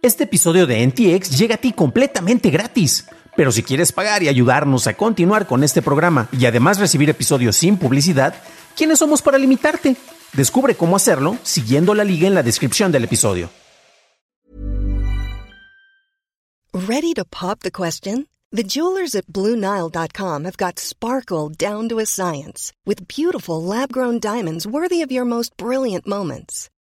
Este episodio de NTX llega a ti completamente gratis. Pero si quieres pagar y ayudarnos a continuar con este programa y además recibir episodios sin publicidad, ¿quiénes somos para limitarte? Descubre cómo hacerlo siguiendo la liga en la descripción del episodio. Ready to pop the question? The jewelers at BlueNile.com have got sparkle down to a science with beautiful lab-grown diamonds worthy of your most brilliant moments.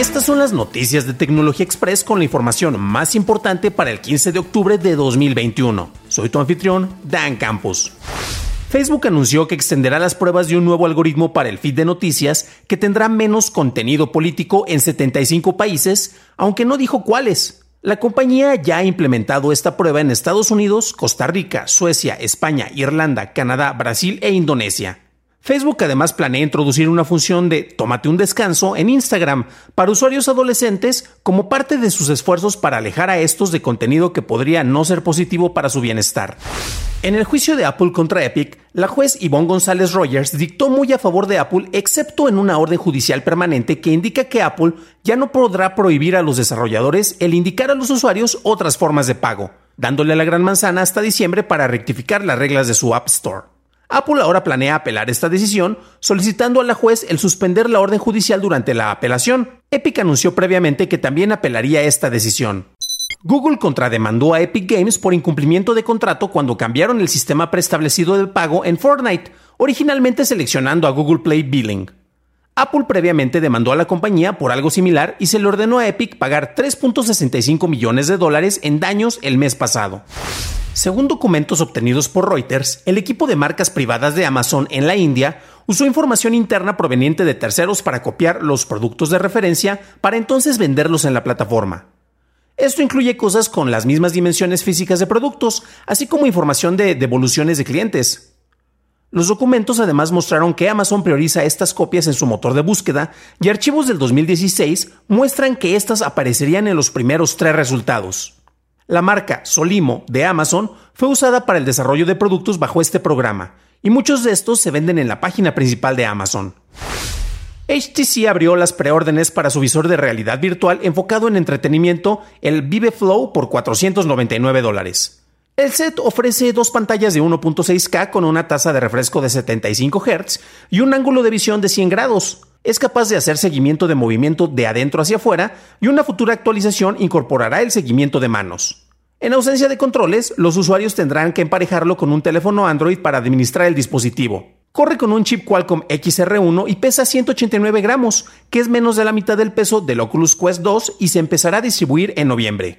Estas son las noticias de Tecnología Express con la información más importante para el 15 de octubre de 2021. Soy tu anfitrión, Dan Campos. Facebook anunció que extenderá las pruebas de un nuevo algoritmo para el feed de noticias que tendrá menos contenido político en 75 países, aunque no dijo cuáles. La compañía ya ha implementado esta prueba en Estados Unidos, Costa Rica, Suecia, España, Irlanda, Canadá, Brasil e Indonesia. Facebook además planea introducir una función de tómate un descanso en Instagram para usuarios adolescentes como parte de sus esfuerzos para alejar a estos de contenido que podría no ser positivo para su bienestar. En el juicio de Apple contra Epic, la juez Yvonne González Rogers dictó muy a favor de Apple excepto en una orden judicial permanente que indica que Apple ya no podrá prohibir a los desarrolladores el indicar a los usuarios otras formas de pago, dándole la gran manzana hasta diciembre para rectificar las reglas de su App Store. Apple ahora planea apelar esta decisión, solicitando a la juez el suspender la orden judicial durante la apelación. Epic anunció previamente que también apelaría esta decisión. Google contrademandó a Epic Games por incumplimiento de contrato cuando cambiaron el sistema preestablecido de pago en Fortnite, originalmente seleccionando a Google Play Billing. Apple previamente demandó a la compañía por algo similar y se le ordenó a Epic pagar 3.65 millones de dólares en daños el mes pasado. Según documentos obtenidos por Reuters, el equipo de marcas privadas de Amazon en la India usó información interna proveniente de terceros para copiar los productos de referencia para entonces venderlos en la plataforma. Esto incluye cosas con las mismas dimensiones físicas de productos, así como información de devoluciones de clientes. Los documentos además mostraron que Amazon prioriza estas copias en su motor de búsqueda y archivos del 2016 muestran que estas aparecerían en los primeros tres resultados. La marca Solimo de Amazon fue usada para el desarrollo de productos bajo este programa, y muchos de estos se venden en la página principal de Amazon. HTC abrió las preórdenes para su visor de realidad virtual enfocado en entretenimiento, el Vive Flow, por 499 dólares. El set ofrece dos pantallas de 1.6K con una tasa de refresco de 75 Hz y un ángulo de visión de 100 grados, es capaz de hacer seguimiento de movimiento de adentro hacia afuera y una futura actualización incorporará el seguimiento de manos. En ausencia de controles, los usuarios tendrán que emparejarlo con un teléfono Android para administrar el dispositivo. Corre con un chip Qualcomm XR1 y pesa 189 gramos, que es menos de la mitad del peso del Oculus Quest 2 y se empezará a distribuir en noviembre.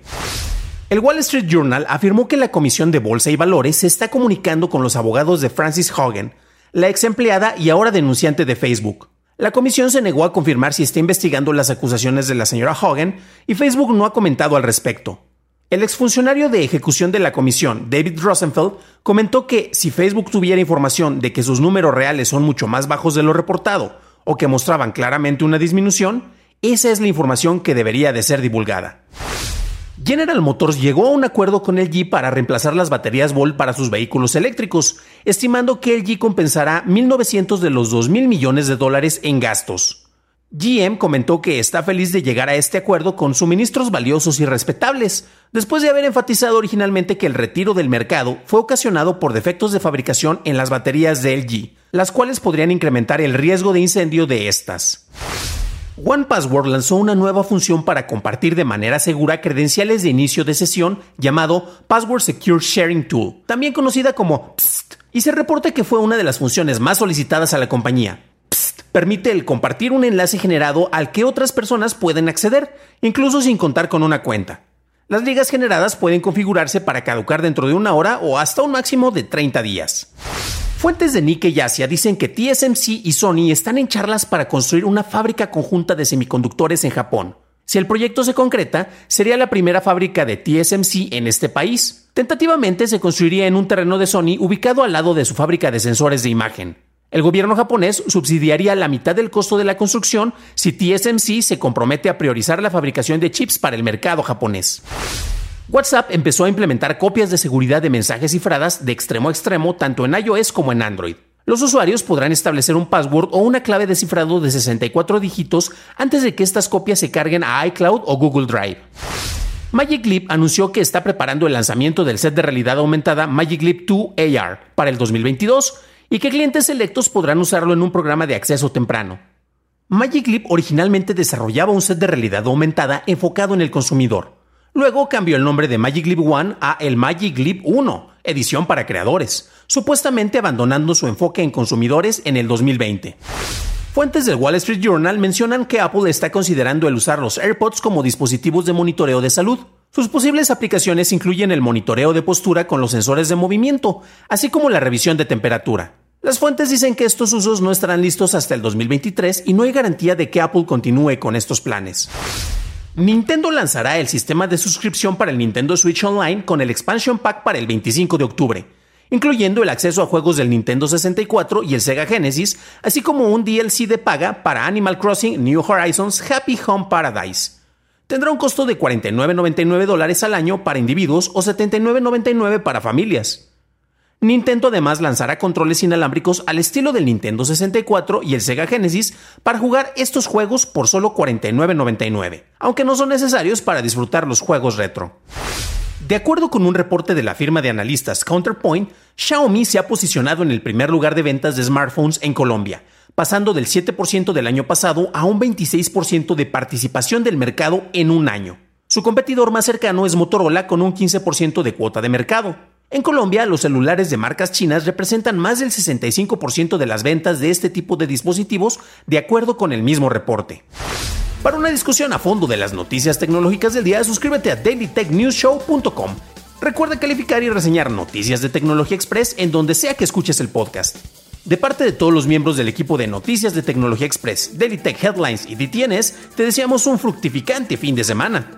El Wall Street Journal afirmó que la Comisión de Bolsa y Valores se está comunicando con los abogados de Francis Hogan, la ex empleada y ahora denunciante de Facebook. La comisión se negó a confirmar si está investigando las acusaciones de la señora Hogan y Facebook no ha comentado al respecto. El exfuncionario de ejecución de la comisión, David Rosenfeld, comentó que si Facebook tuviera información de que sus números reales son mucho más bajos de lo reportado o que mostraban claramente una disminución, esa es la información que debería de ser divulgada. General Motors llegó a un acuerdo con LG para reemplazar las baterías Volt para sus vehículos eléctricos, estimando que LG compensará 1.900 de los 2.000 millones de dólares en gastos. GM comentó que está feliz de llegar a este acuerdo con suministros valiosos y respetables, después de haber enfatizado originalmente que el retiro del mercado fue ocasionado por defectos de fabricación en las baterías de LG, las cuales podrían incrementar el riesgo de incendio de estas. OnePassword lanzó una nueva función para compartir de manera segura credenciales de inicio de sesión llamado Password Secure Sharing Tool, también conocida como PST, y se reporta que fue una de las funciones más solicitadas a la compañía. PST permite el compartir un enlace generado al que otras personas pueden acceder, incluso sin contar con una cuenta. Las ligas generadas pueden configurarse para caducar dentro de una hora o hasta un máximo de 30 días. Fuentes de Nikkei Asia dicen que TSMC y Sony están en charlas para construir una fábrica conjunta de semiconductores en Japón. Si el proyecto se concreta, sería la primera fábrica de TSMC en este país. Tentativamente se construiría en un terreno de Sony ubicado al lado de su fábrica de sensores de imagen. El gobierno japonés subsidiaría la mitad del costo de la construcción si TSMC se compromete a priorizar la fabricación de chips para el mercado japonés. WhatsApp empezó a implementar copias de seguridad de mensajes cifradas de extremo a extremo tanto en iOS como en Android. Los usuarios podrán establecer un password o una clave de cifrado de 64 dígitos antes de que estas copias se carguen a iCloud o Google Drive. Magic Leap anunció que está preparando el lanzamiento del set de realidad aumentada Magic Leap 2 AR para el 2022 y que clientes selectos podrán usarlo en un programa de acceso temprano. Magic Leap originalmente desarrollaba un set de realidad aumentada enfocado en el consumidor. Luego cambió el nombre de Magic Leap One a el Magic Leap 1, edición para creadores, supuestamente abandonando su enfoque en consumidores en el 2020. Fuentes del Wall Street Journal mencionan que Apple está considerando el usar los AirPods como dispositivos de monitoreo de salud. Sus posibles aplicaciones incluyen el monitoreo de postura con los sensores de movimiento, así como la revisión de temperatura. Las fuentes dicen que estos usos no estarán listos hasta el 2023 y no hay garantía de que Apple continúe con estos planes. Nintendo lanzará el sistema de suscripción para el Nintendo Switch Online con el Expansion Pack para el 25 de octubre, incluyendo el acceso a juegos del Nintendo 64 y el Sega Genesis, así como un DLC de paga para Animal Crossing New Horizons Happy Home Paradise. Tendrá un costo de $49.99 dólares al año para individuos o $79.99 para familias. Nintendo además lanzará controles inalámbricos al estilo del Nintendo 64 y el Sega Genesis para jugar estos juegos por solo $49.99, aunque no son necesarios para disfrutar los juegos retro. De acuerdo con un reporte de la firma de analistas Counterpoint, Xiaomi se ha posicionado en el primer lugar de ventas de smartphones en Colombia, pasando del 7% del año pasado a un 26% de participación del mercado en un año. Su competidor más cercano es Motorola con un 15% de cuota de mercado. En Colombia, los celulares de marcas chinas representan más del 65% de las ventas de este tipo de dispositivos, de acuerdo con el mismo reporte. Para una discusión a fondo de las noticias tecnológicas del día, suscríbete a dailytechnewsshow.com. Recuerda calificar y reseñar Noticias de Tecnología Express en donde sea que escuches el podcast. De parte de todos los miembros del equipo de Noticias de Tecnología Express, Daily Tech Headlines y DTNS, te deseamos un fructificante fin de semana.